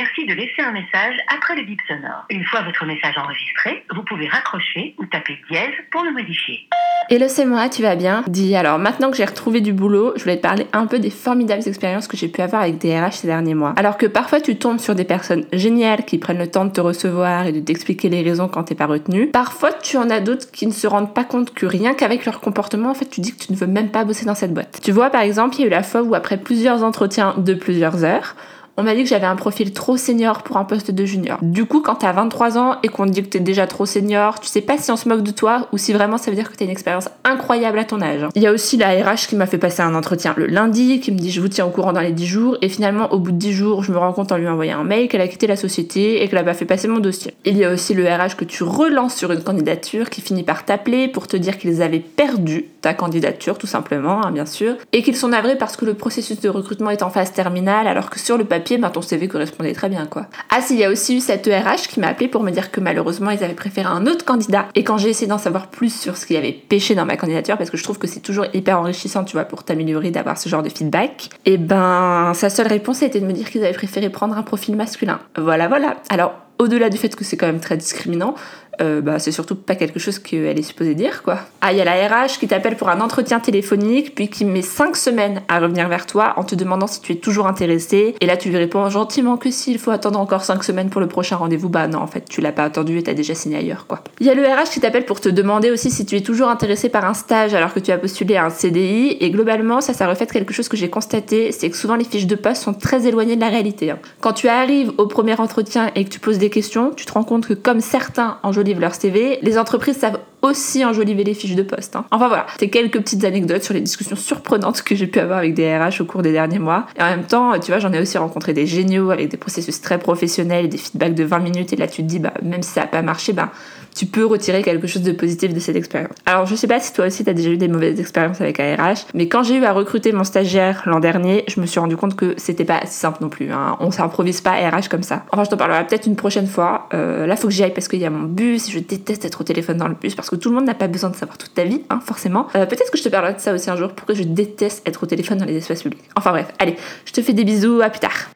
suffit de laisser un message après le bip sonore. Une fois votre message enregistré, vous pouvez raccrocher ou taper dièse pour le modifier. Hello, c'est moi, tu vas bien? Dis alors, maintenant que j'ai retrouvé du boulot, je voulais te parler un peu des formidables expériences que j'ai pu avoir avec des RH ces derniers mois. Alors que parfois tu tombes sur des personnes géniales qui prennent le temps de te recevoir et de t'expliquer les raisons quand t'es pas retenu, parfois tu en as d'autres qui ne se rendent pas compte que rien qu'avec leur comportement, en fait, tu dis que tu ne veux même pas bosser dans cette boîte. Tu vois, par exemple, il y a eu la fois où après plusieurs entretiens de plusieurs heures, on m'a dit que j'avais un profil trop senior pour un poste de junior. Du coup, quand t'as 23 ans et qu'on te dit que t'es déjà trop senior, tu sais pas si on se moque de toi ou si vraiment ça veut dire que t'as une expérience incroyable à ton âge. Il y a aussi la RH qui m'a fait passer un entretien le lundi, qui me dit je vous tiens au courant dans les 10 jours, et finalement, au bout de 10 jours, je me rends compte en lui envoyant un mail qu'elle a quitté la société et qu'elle a pas fait passer mon dossier. Il y a aussi le RH que tu relances sur une candidature qui finit par t'appeler pour te dire qu'ils avaient perdu ta candidature, tout simplement, hein, bien sûr, et qu'ils sont navrés parce que le processus de recrutement est en phase terminale, alors que sur le papier, ben, ton CV correspondait très bien, quoi. Ah, si, il y a aussi eu cette ERH qui m'a appelé pour me dire que malheureusement, ils avaient préféré un autre candidat, et quand j'ai essayé d'en savoir plus sur ce qui avait pêché dans ma candidature, parce que je trouve que c'est toujours hyper enrichissant, tu vois, pour t'améliorer, d'avoir ce genre de feedback, et ben, sa seule réponse a été de me dire qu'ils avaient préféré prendre un profil masculin. Voilà, voilà. Alors, au-delà du fait que c'est quand même très discriminant, euh, bah, c'est surtout pas quelque chose qu'elle est supposée dire, quoi. Ah, il y a la RH qui t'appelle pour un entretien téléphonique, puis qui met 5 semaines à revenir vers toi en te demandant si tu es toujours intéressé. Et là, tu lui réponds gentiment que si, il faut attendre encore 5 semaines pour le prochain rendez-vous. Bah non, en fait, tu l'as pas attendu et t'as déjà signé ailleurs, quoi. Il y a le RH qui t'appelle pour te demander aussi si tu es toujours intéressé par un stage alors que tu as postulé à un CDI. Et globalement, ça, ça reflète quelque chose que j'ai constaté, c'est que souvent les fiches de poste sont très éloignées de la réalité. hein. Quand tu arrives au premier entretien et que tu poses des questions, tu te rends compte que comme certains enjolivent leur CV, les entreprises savent aussi enjoliver les fiches de poste. hein. Enfin voilà, c'est quelques petites anecdotes sur les discussions surprenantes que j'ai pu avoir avec des RH au cours des derniers mois. Et en même temps, tu vois, j'en ai aussi rencontré des géniaux avec des processus très professionnels, des feedbacks de 20 minutes, et là tu te dis, bah, même si ça n'a pas marché, bah, tu peux retirer quelque chose de positif de cette expérience. Alors je sais pas si toi aussi t'as déjà eu des mauvaises expériences avec un RH, mais quand j'ai eu à recruter mon stagiaire l'an dernier, je me suis rendu compte que c'était pas si simple non plus. Hein. On s'improvise pas RH comme ça. Enfin je t'en parlerai peut-être une prochaine fois. Euh, là faut que j'y aille parce qu'il y a mon bus, je déteste être au téléphone dans le bus parce que tout le monde n'a pas besoin de savoir toute ta vie, hein, forcément. Euh, peut-être que je te parlerai de ça aussi un jour, pourquoi je déteste être au téléphone dans les espaces publics. Enfin bref, allez, je te fais des bisous, à plus tard.